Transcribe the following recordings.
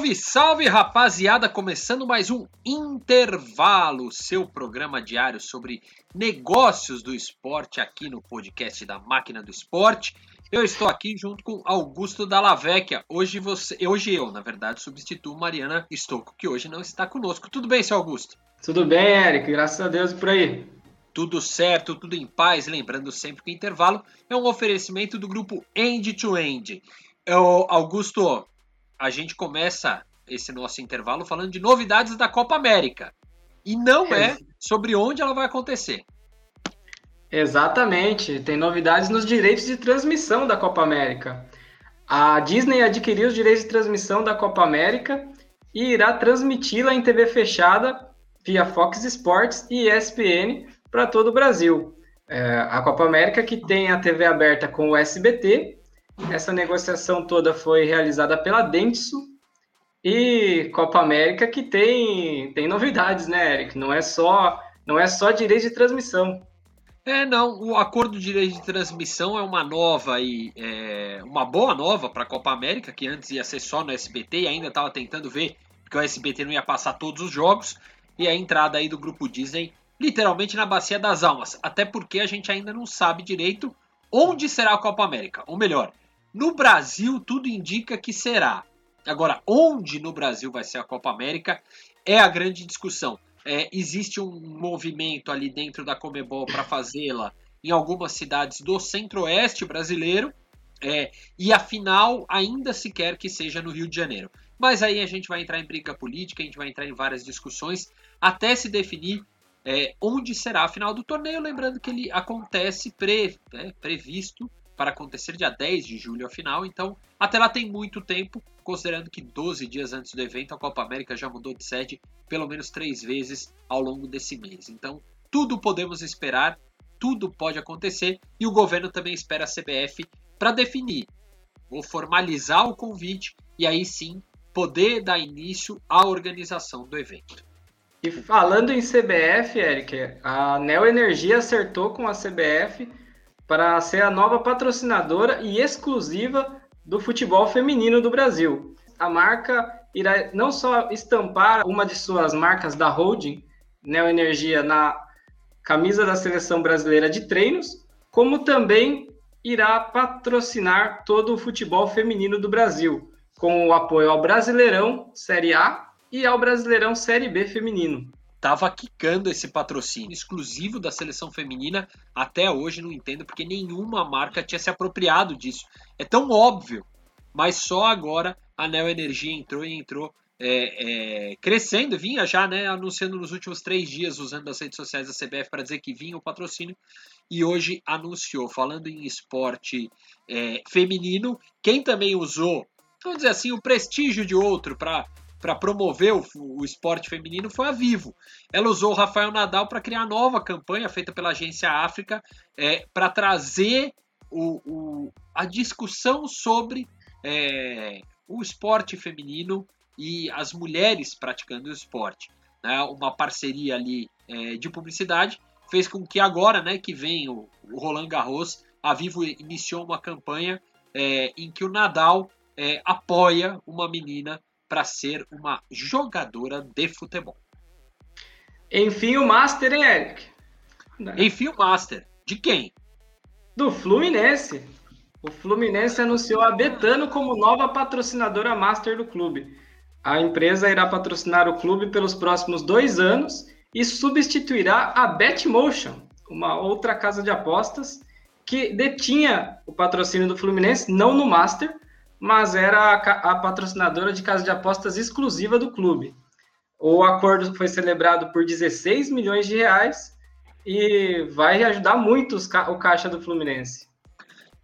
Salve, salve rapaziada! Começando mais um Intervalo, seu programa diário sobre negócios do esporte aqui no podcast da Máquina do Esporte. Eu estou aqui junto com Augusto Dallavecchia. Hoje você, hoje eu, na verdade, substituo Mariana Stocco, que hoje não está conosco. Tudo bem, seu Augusto? Tudo bem, Eric, graças a Deus por aí. Tudo certo, tudo em paz. Lembrando sempre que o intervalo é um oferecimento do grupo End to End. Eu, Augusto, a gente começa esse nosso intervalo falando de novidades da Copa América. E não é sobre onde ela vai acontecer. Exatamente, tem novidades nos direitos de transmissão da Copa América. A Disney adquiriu os direitos de transmissão da Copa América e irá transmiti-la em TV fechada via Fox Sports e ESPN para todo o Brasil. É, a Copa América que tem a TV aberta com o SBT essa negociação toda foi realizada pela Dentsu e Copa América que tem tem novidades, né, Eric? Não é só não é só direito de transmissão. É, não, o acordo de direito de transmissão é uma nova e é, uma boa nova para a Copa América, que antes ia ser só no SBT e ainda estava tentando ver que o SBT não ia passar todos os jogos, e a entrada aí do grupo Disney literalmente na bacia das almas, até porque a gente ainda não sabe direito onde será a Copa América, ou melhor, no Brasil, tudo indica que será. Agora, onde no Brasil vai ser a Copa América é a grande discussão. É, existe um movimento ali dentro da Comebol para fazê-la em algumas cidades do centro-oeste brasileiro, é, e afinal ainda se quer que seja no Rio de Janeiro. Mas aí a gente vai entrar em briga política, a gente vai entrar em várias discussões até se definir é, onde será a final do torneio. Lembrando que ele acontece pre, é, previsto para acontecer dia 10 de julho a final, então até lá tem muito tempo, considerando que 12 dias antes do evento a Copa América já mudou de sede pelo menos três vezes ao longo desse mês. Então tudo podemos esperar, tudo pode acontecer e o governo também espera a CBF para definir, ou formalizar o convite e aí sim poder dar início à organização do evento. E falando em CBF, Eric, a Neo Energia acertou com a CBF para ser a nova patrocinadora e exclusiva do futebol feminino do Brasil. A marca irá não só estampar uma de suas marcas da holding, Neoenergia, na camisa da seleção brasileira de treinos, como também irá patrocinar todo o futebol feminino do Brasil, com o apoio ao Brasileirão Série A e ao Brasileirão Série B feminino tava quicando esse patrocínio exclusivo da seleção feminina. Até hoje não entendo porque nenhuma marca tinha se apropriado disso. É tão óbvio, mas só agora a Neo Energia entrou e entrou é, é, crescendo, vinha já, né, anunciando nos últimos três dias, usando as redes sociais da CBF para dizer que vinha o patrocínio, e hoje anunciou, falando em esporte é, feminino, quem também usou, vamos dizer assim, o prestígio de outro para para promover o, o, esporte feminino foi a Vivo. Ela usou o Rafael Nadal para criar nova campanha feita pela Agência África é, para trazer o, o, a discussão sobre é, o esporte feminino e as mulheres praticando o esporte. Né? Uma parceria ali é, de publicidade fez com que agora, né, que vem o, o Roland Garros, a Vivo iniciou uma campanha é, em que o Nadal é, apoia uma menina para ser uma jogadora de futebol. Enfim, o Master, hein, Eric? Enfim, o Master. De quem? Do Fluminense. O Fluminense anunciou a Betano como nova patrocinadora Master do clube. A empresa irá patrocinar o clube pelos próximos dois anos e substituirá a Betmotion, uma outra casa de apostas que detinha o patrocínio do Fluminense, não no Master, mas era a, a patrocinadora de casa de apostas exclusiva do clube. O acordo foi celebrado por 16 milhões de reais e vai ajudar muito os, o caixa do Fluminense.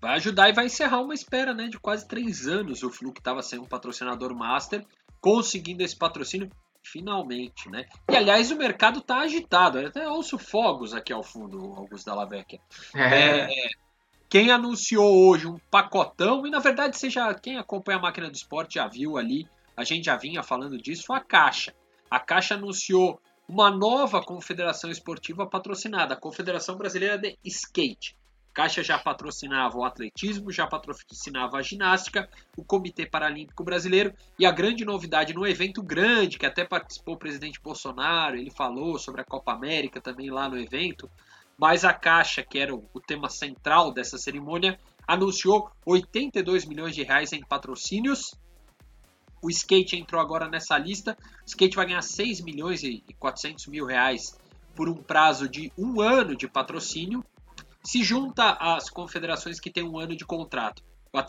Vai ajudar e vai encerrar uma espera né, de quase três anos. O Flu que estava sendo um patrocinador master, conseguindo esse patrocínio finalmente, né? E aliás, o mercado está agitado. Eu até ouço fogos aqui ao fundo, Augusto Dallavecchia. É. É, quem anunciou hoje um pacotão, e na verdade, seja quem acompanha a máquina do esporte já viu ali, a gente já vinha falando disso, a Caixa. A Caixa anunciou uma nova confederação esportiva patrocinada, a Confederação Brasileira de Skate. Caixa já patrocinava o atletismo, já patrocinava a ginástica, o Comitê Paralímpico Brasileiro e a grande novidade no evento grande, que até participou o presidente Bolsonaro, ele falou sobre a Copa América também lá no evento, mas a Caixa, que era o tema central dessa cerimônia, anunciou 82 milhões de reais em patrocínios. O skate entrou agora nessa lista. O skate vai ganhar 6 milhões e 400 mil reais por um prazo de um ano de patrocínio se junta às confederações que têm um ano de contrato.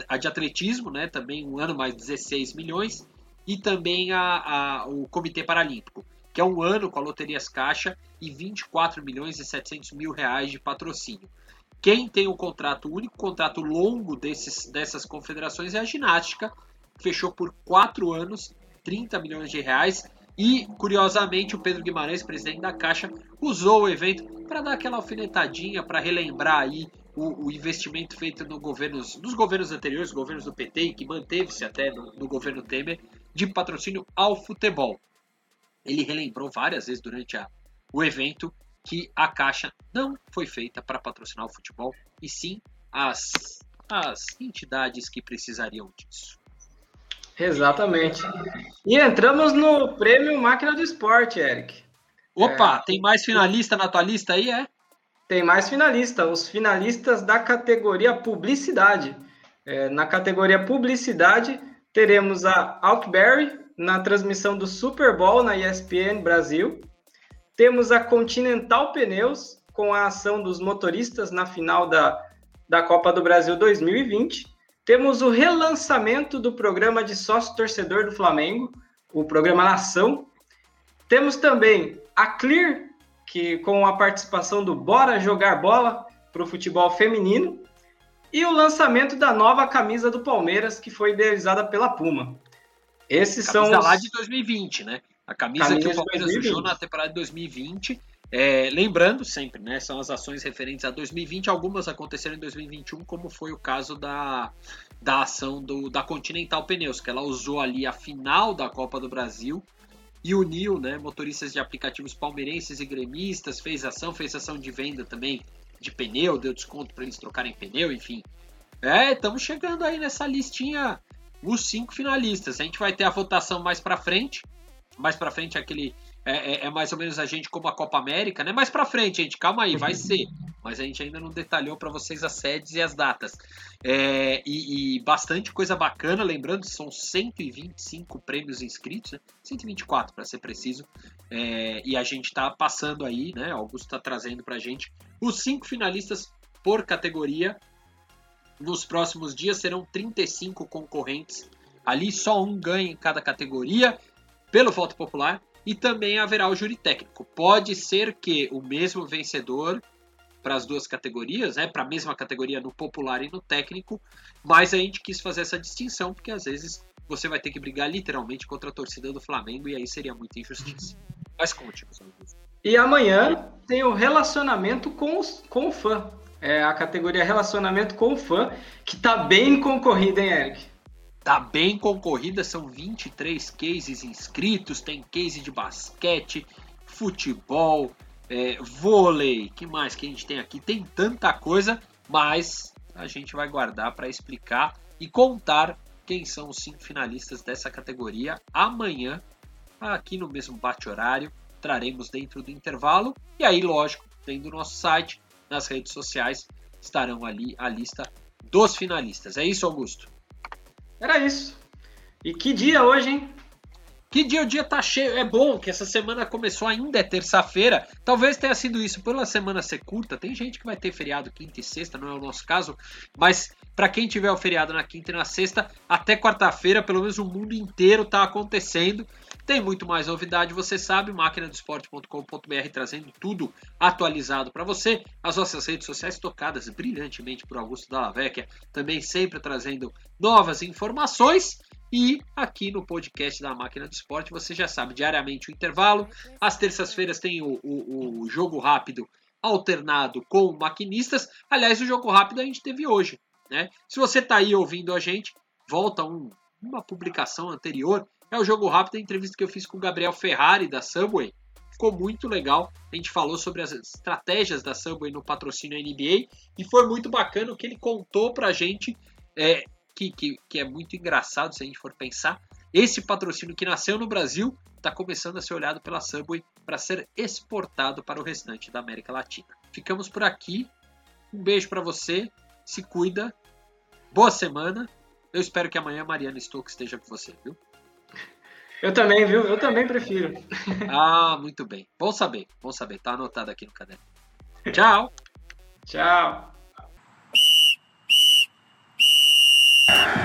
A de atletismo, né, também um ano mais 16 milhões, e também a, a, o Comitê Paralímpico, que é um ano com a Loterias Caixa e 24 milhões e 700 mil reais de patrocínio. Quem tem o contrato, o único contrato longo desses, dessas confederações é a ginástica, que fechou por quatro anos, 30 milhões de reais, e, curiosamente, o Pedro Guimarães, presidente da Caixa, usou o evento para dar aquela alfinetadinha, para relembrar aí o, o, investimento feito no governos, nos governos anteriores, governos do PT, que manteve-se até no, no governo Temer, de patrocínio ao futebol. Ele relembrou várias vezes durante a, o evento que a Caixa não foi feita para patrocinar o futebol, e sim as, as entidades que precisariam disso. Exatamente. E entramos no prêmio Máquina do Esporte, Eric. Opa, é... tem mais finalista na tua lista aí, é? Tem mais finalista, os finalistas da categoria Publicidade. É, na categoria Publicidade, teremos a Alkberry na transmissão do Super Bowl na ESPN Brasil. Temos a Continental Pneus com a ação dos motoristas na final da, da Copa do Brasil 2020. Temos o relançamento do programa de sócio torcedor do Flamengo, o programa Nação. Temos também a Clear, que com a participação do Bora Jogar Bola para o futebol feminino, e o lançamento da nova camisa do Palmeiras, que foi idealizada pela Puma. Esses camisa são os... lá de 2020, né? A camisa, camisa que o Palmeiras usou na temporada de 2020 é, lembrando sempre, né, são as ações referentes a 2020, algumas aconteceram em 2021, como foi o caso da, da ação do, da Continental Pneus, que ela usou ali a final da Copa do Brasil e uniu né, motoristas de aplicativos palmeirenses e gremistas, fez ação, fez ação de venda também de pneu, deu desconto para eles trocarem pneu, enfim. É, estamos chegando aí nessa listinha, os cinco finalistas. A gente vai ter a votação mais para frente, mais para frente aquele é, é, é, mais ou menos a gente como a Copa América, né? Mais para frente, gente, calma aí, vai ser. Mas a gente ainda não detalhou para vocês as sedes e as datas. É, e, e, bastante coisa bacana, lembrando, são 125 prêmios inscritos, né? 124 para ser preciso. É, e a gente está passando aí, né? Augusto está trazendo para a gente os cinco finalistas por categoria. Nos próximos dias serão 35 concorrentes. Ali só um ganha em cada categoria pelo voto popular e também haverá o júri técnico. Pode ser que o mesmo vencedor para as duas categorias, né, para a mesma categoria no popular e no técnico, mas a gente quis fazer essa distinção porque às vezes você vai ter que brigar literalmente contra a torcida do Flamengo e aí seria muita injustiça. Mas conte, E amanhã tem o relacionamento com, os, com o fã. É a categoria relacionamento com fã, que está bem concorrida, hein, Eric? Tá bem concorrida, são 23 cases inscritos, tem case de basquete, futebol, é, vôlei, que mais que a gente tem aqui? Tem tanta coisa, mas a gente vai guardar para explicar e contar quem são os cinco finalistas dessa categoria amanhã, aqui no mesmo bate-horário, traremos dentro do intervalo e aí, lógico, dentro do nosso site, nas redes sociais, estarão ali a lista dos finalistas. É isso, Augusto? Era isso. E que dia hoje, hein? Que dia o dia tá cheio. É bom que essa semana começou ainda é terça-feira. Talvez tenha sido isso pela semana ser curta. Tem gente que vai ter feriado quinta e sexta, não é o nosso caso. Mas para quem tiver o feriado na quinta e na sexta, até quarta-feira, pelo menos o mundo inteiro tá acontecendo. Tem muito mais novidade, você sabe, máquinadoesporte.com.br trazendo tudo atualizado para você. As nossas redes sociais tocadas brilhantemente por Augusto Dallavecchia, também sempre trazendo novas informações. E aqui no podcast da Máquina do Esporte, você já sabe, diariamente o intervalo. Às terças-feiras tem o, o, o jogo rápido alternado com maquinistas. Aliás, o jogo rápido a gente teve hoje. Né? Se você está aí ouvindo a gente, volta um, uma publicação anterior é o jogo rápido, a entrevista que eu fiz com o Gabriel Ferrari da Subway. ficou muito legal. A gente falou sobre as estratégias da Subway no patrocínio NBA e foi muito bacana o que ele contou pra gente, é, que, que, que é muito engraçado se a gente for pensar. Esse patrocínio que nasceu no Brasil está começando a ser olhado pela Subway para ser exportado para o restante da América Latina. Ficamos por aqui. Um beijo para você. Se cuida. Boa semana. Eu espero que amanhã a Mariana Stokes esteja com você, viu? Eu também, viu? Eu também prefiro. Ah, muito bem. Bom saber, bom saber. Tá anotado aqui no caderno. Tchau. Tchau. Amen.